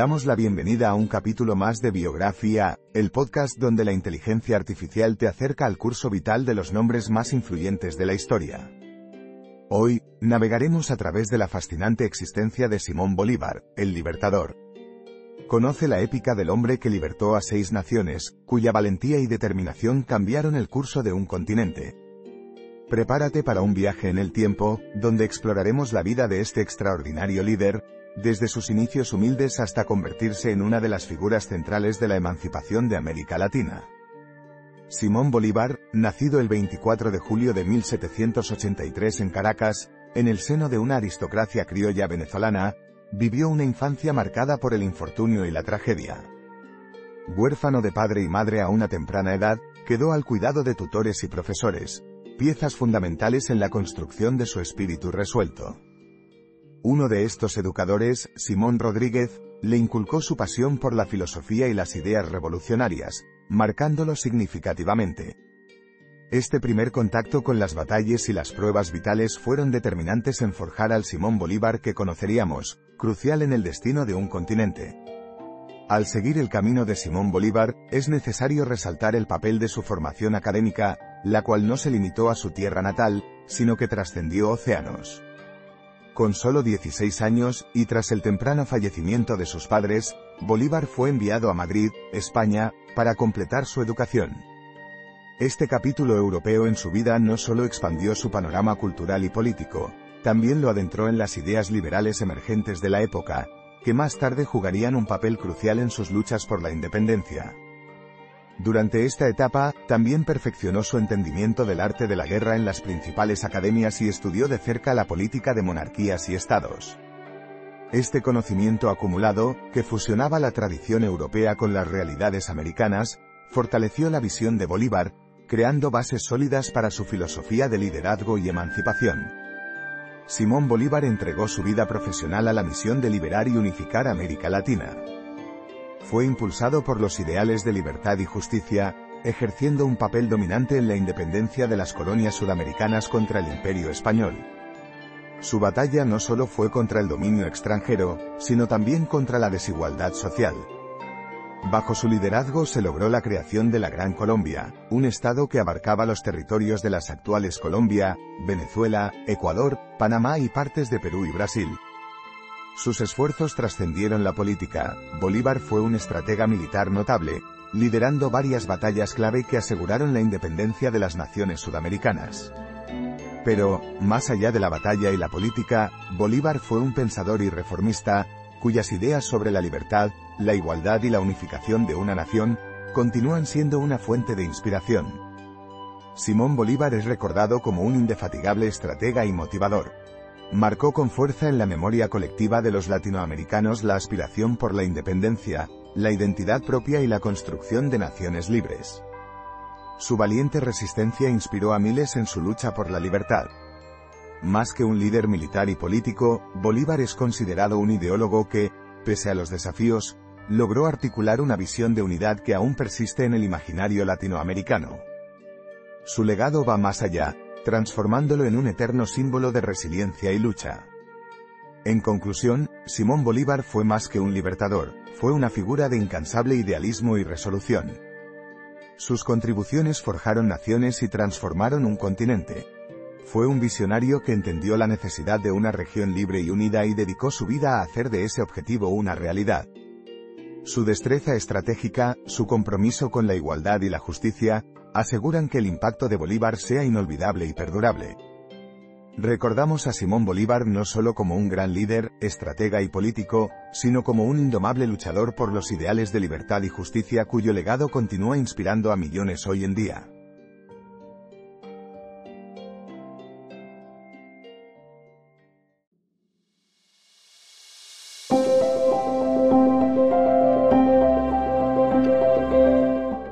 Damos la bienvenida a un capítulo más de Biografía, el podcast donde la inteligencia artificial te acerca al curso vital de los nombres más influyentes de la historia. Hoy, navegaremos a través de la fascinante existencia de Simón Bolívar, el libertador. Conoce la épica del hombre que libertó a seis naciones, cuya valentía y determinación cambiaron el curso de un continente. Prepárate para un viaje en el tiempo, donde exploraremos la vida de este extraordinario líder, desde sus inicios humildes hasta convertirse en una de las figuras centrales de la emancipación de América Latina. Simón Bolívar, nacido el 24 de julio de 1783 en Caracas, en el seno de una aristocracia criolla venezolana, vivió una infancia marcada por el infortunio y la tragedia. Huérfano de padre y madre a una temprana edad, quedó al cuidado de tutores y profesores, piezas fundamentales en la construcción de su espíritu resuelto. Uno de estos educadores, Simón Rodríguez, le inculcó su pasión por la filosofía y las ideas revolucionarias, marcándolo significativamente. Este primer contacto con las batallas y las pruebas vitales fueron determinantes en forjar al Simón Bolívar que conoceríamos, crucial en el destino de un continente. Al seguir el camino de Simón Bolívar, es necesario resaltar el papel de su formación académica, la cual no se limitó a su tierra natal, sino que trascendió océanos. Con solo 16 años, y tras el temprano fallecimiento de sus padres, Bolívar fue enviado a Madrid, España, para completar su educación. Este capítulo europeo en su vida no solo expandió su panorama cultural y político, también lo adentró en las ideas liberales emergentes de la época, que más tarde jugarían un papel crucial en sus luchas por la independencia. Durante esta etapa, también perfeccionó su entendimiento del arte de la guerra en las principales academias y estudió de cerca la política de monarquías y estados. Este conocimiento acumulado, que fusionaba la tradición europea con las realidades americanas, fortaleció la visión de Bolívar, creando bases sólidas para su filosofía de liderazgo y emancipación. Simón Bolívar entregó su vida profesional a la misión de liberar y unificar América Latina fue impulsado por los ideales de libertad y justicia, ejerciendo un papel dominante en la independencia de las colonias sudamericanas contra el imperio español. Su batalla no solo fue contra el dominio extranjero, sino también contra la desigualdad social. Bajo su liderazgo se logró la creación de la Gran Colombia, un estado que abarcaba los territorios de las actuales Colombia, Venezuela, Ecuador, Panamá y partes de Perú y Brasil. Sus esfuerzos trascendieron la política. Bolívar fue un estratega militar notable, liderando varias batallas clave que aseguraron la independencia de las naciones sudamericanas. Pero, más allá de la batalla y la política, Bolívar fue un pensador y reformista, cuyas ideas sobre la libertad, la igualdad y la unificación de una nación, continúan siendo una fuente de inspiración. Simón Bolívar es recordado como un indefatigable estratega y motivador marcó con fuerza en la memoria colectiva de los latinoamericanos la aspiración por la independencia, la identidad propia y la construcción de naciones libres. Su valiente resistencia inspiró a miles en su lucha por la libertad. Más que un líder militar y político, Bolívar es considerado un ideólogo que, pese a los desafíos, logró articular una visión de unidad que aún persiste en el imaginario latinoamericano. Su legado va más allá, transformándolo en un eterno símbolo de resiliencia y lucha. En conclusión, Simón Bolívar fue más que un libertador, fue una figura de incansable idealismo y resolución. Sus contribuciones forjaron naciones y transformaron un continente. Fue un visionario que entendió la necesidad de una región libre y unida y dedicó su vida a hacer de ese objetivo una realidad. Su destreza estratégica, su compromiso con la igualdad y la justicia, aseguran que el impacto de Bolívar sea inolvidable y perdurable. Recordamos a Simón Bolívar no solo como un gran líder, estratega y político, sino como un indomable luchador por los ideales de libertad y justicia cuyo legado continúa inspirando a millones hoy en día.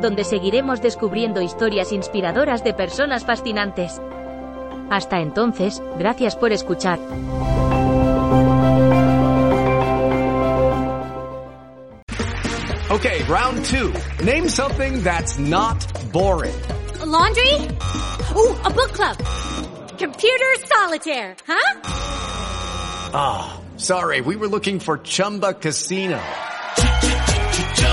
donde seguiremos descubriendo historias inspiradoras de personas fascinantes. Hasta entonces, gracias por escuchar. Okay, round two. Name something that's not boring. A laundry? Ooh, a book club. Computer solitaire, huh? Ah, oh, sorry, we were looking for Chumba Casino.